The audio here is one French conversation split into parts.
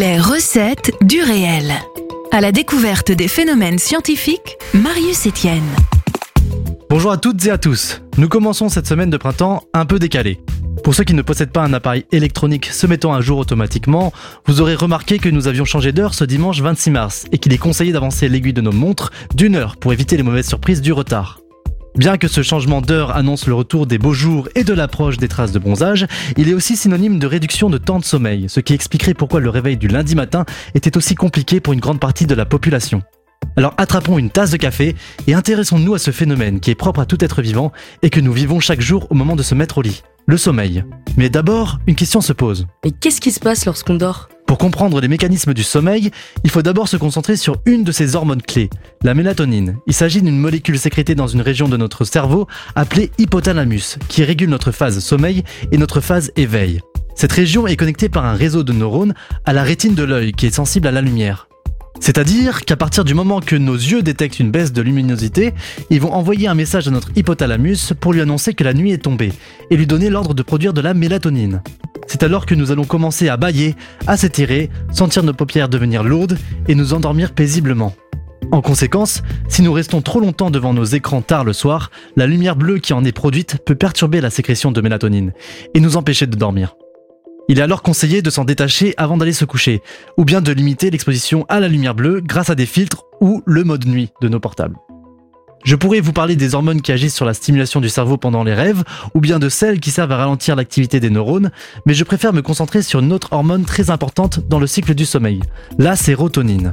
Les recettes du réel. À la découverte des phénomènes scientifiques, Marius Etienne. Bonjour à toutes et à tous. Nous commençons cette semaine de printemps un peu décalée. Pour ceux qui ne possèdent pas un appareil électronique se mettant à jour automatiquement, vous aurez remarqué que nous avions changé d'heure ce dimanche 26 mars et qu'il est conseillé d'avancer l'aiguille de nos montres d'une heure pour éviter les mauvaises surprises du retard. Bien que ce changement d'heure annonce le retour des beaux jours et de l'approche des traces de bronzage, il est aussi synonyme de réduction de temps de sommeil, ce qui expliquerait pourquoi le réveil du lundi matin était aussi compliqué pour une grande partie de la population. Alors attrapons une tasse de café et intéressons-nous à ce phénomène qui est propre à tout être vivant et que nous vivons chaque jour au moment de se mettre au lit, le sommeil. Mais d'abord, une question se pose. Mais qu'est-ce qui se passe lorsqu'on dort? Pour comprendre les mécanismes du sommeil, il faut d'abord se concentrer sur une de ces hormones clés, la mélatonine. Il s'agit d'une molécule sécrétée dans une région de notre cerveau appelée hypothalamus, qui régule notre phase sommeil et notre phase éveil. Cette région est connectée par un réseau de neurones à la rétine de l'œil qui est sensible à la lumière. C'est-à-dire qu'à partir du moment que nos yeux détectent une baisse de luminosité, ils vont envoyer un message à notre hypothalamus pour lui annoncer que la nuit est tombée et lui donner l'ordre de produire de la mélatonine. C'est alors que nous allons commencer à bailler, à s'étirer, sentir nos paupières devenir lourdes et nous endormir paisiblement. En conséquence, si nous restons trop longtemps devant nos écrans tard le soir, la lumière bleue qui en est produite peut perturber la sécrétion de mélatonine et nous empêcher de dormir. Il est alors conseillé de s'en détacher avant d'aller se coucher, ou bien de limiter l'exposition à la lumière bleue grâce à des filtres ou le mode nuit de nos portables. Je pourrais vous parler des hormones qui agissent sur la stimulation du cerveau pendant les rêves, ou bien de celles qui servent à ralentir l'activité des neurones, mais je préfère me concentrer sur une autre hormone très importante dans le cycle du sommeil, la sérotonine.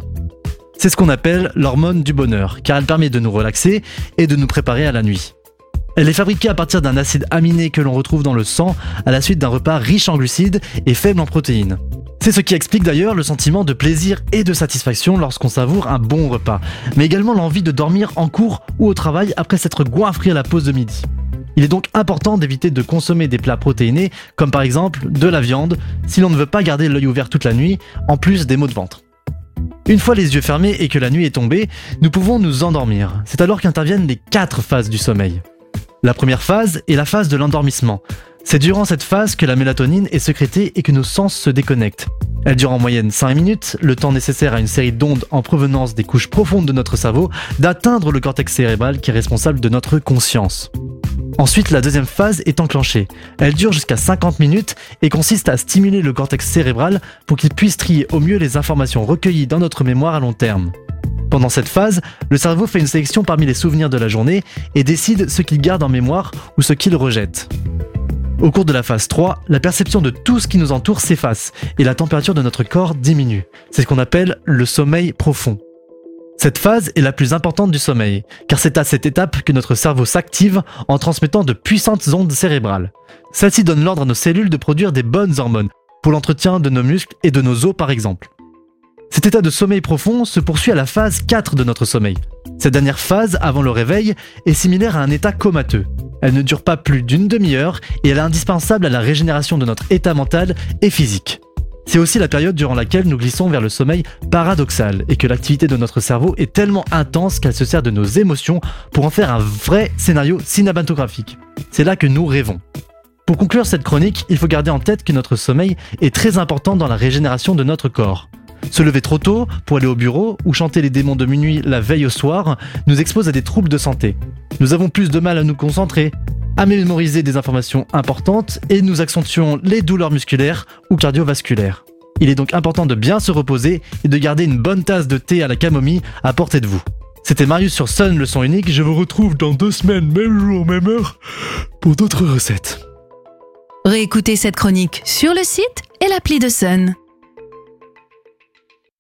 C'est ce qu'on appelle l'hormone du bonheur, car elle permet de nous relaxer et de nous préparer à la nuit. Elle est fabriquée à partir d'un acide aminé que l'on retrouve dans le sang à la suite d'un repas riche en glucides et faible en protéines. C'est ce qui explique d'ailleurs le sentiment de plaisir et de satisfaction lorsqu'on savoure un bon repas, mais également l'envie de dormir en cours ou au travail après s'être goinfré à la pause de midi. Il est donc important d'éviter de consommer des plats protéinés, comme par exemple de la viande, si l'on ne veut pas garder l'œil ouvert toute la nuit, en plus des maux de ventre. Une fois les yeux fermés et que la nuit est tombée, nous pouvons nous endormir. C'est alors qu'interviennent les quatre phases du sommeil. La première phase est la phase de l'endormissement. C'est durant cette phase que la mélatonine est sécrétée et que nos sens se déconnectent. Elle dure en moyenne 5 minutes, le temps nécessaire à une série d'ondes en provenance des couches profondes de notre cerveau d'atteindre le cortex cérébral qui est responsable de notre conscience. Ensuite, la deuxième phase est enclenchée. Elle dure jusqu'à 50 minutes et consiste à stimuler le cortex cérébral pour qu'il puisse trier au mieux les informations recueillies dans notre mémoire à long terme. Pendant cette phase, le cerveau fait une sélection parmi les souvenirs de la journée et décide ce qu'il garde en mémoire ou ce qu'il rejette. Au cours de la phase 3, la perception de tout ce qui nous entoure s'efface et la température de notre corps diminue. C'est ce qu'on appelle le sommeil profond. Cette phase est la plus importante du sommeil, car c'est à cette étape que notre cerveau s'active en transmettant de puissantes ondes cérébrales. Celles-ci donnent l'ordre à nos cellules de produire des bonnes hormones, pour l'entretien de nos muscles et de nos os par exemple. Cet état de sommeil profond se poursuit à la phase 4 de notre sommeil. Cette dernière phase, avant le réveil, est similaire à un état comateux. Elle ne dure pas plus d'une demi-heure et elle est indispensable à la régénération de notre état mental et physique. C'est aussi la période durant laquelle nous glissons vers le sommeil paradoxal et que l'activité de notre cerveau est tellement intense qu'elle se sert de nos émotions pour en faire un vrai scénario cinématographique. C'est là que nous rêvons. Pour conclure cette chronique, il faut garder en tête que notre sommeil est très important dans la régénération de notre corps. Se lever trop tôt pour aller au bureau ou chanter les démons de minuit la veille au soir nous expose à des troubles de santé. Nous avons plus de mal à nous concentrer, à mémoriser des informations importantes et nous accentuons les douleurs musculaires ou cardiovasculaires. Il est donc important de bien se reposer et de garder une bonne tasse de thé à la camomille à portée de vous. C'était Marius sur Sun, le son unique. Je vous retrouve dans deux semaines, même jour, même heure, pour d'autres recettes. Réécoutez cette chronique sur le site et l'appli de Sun.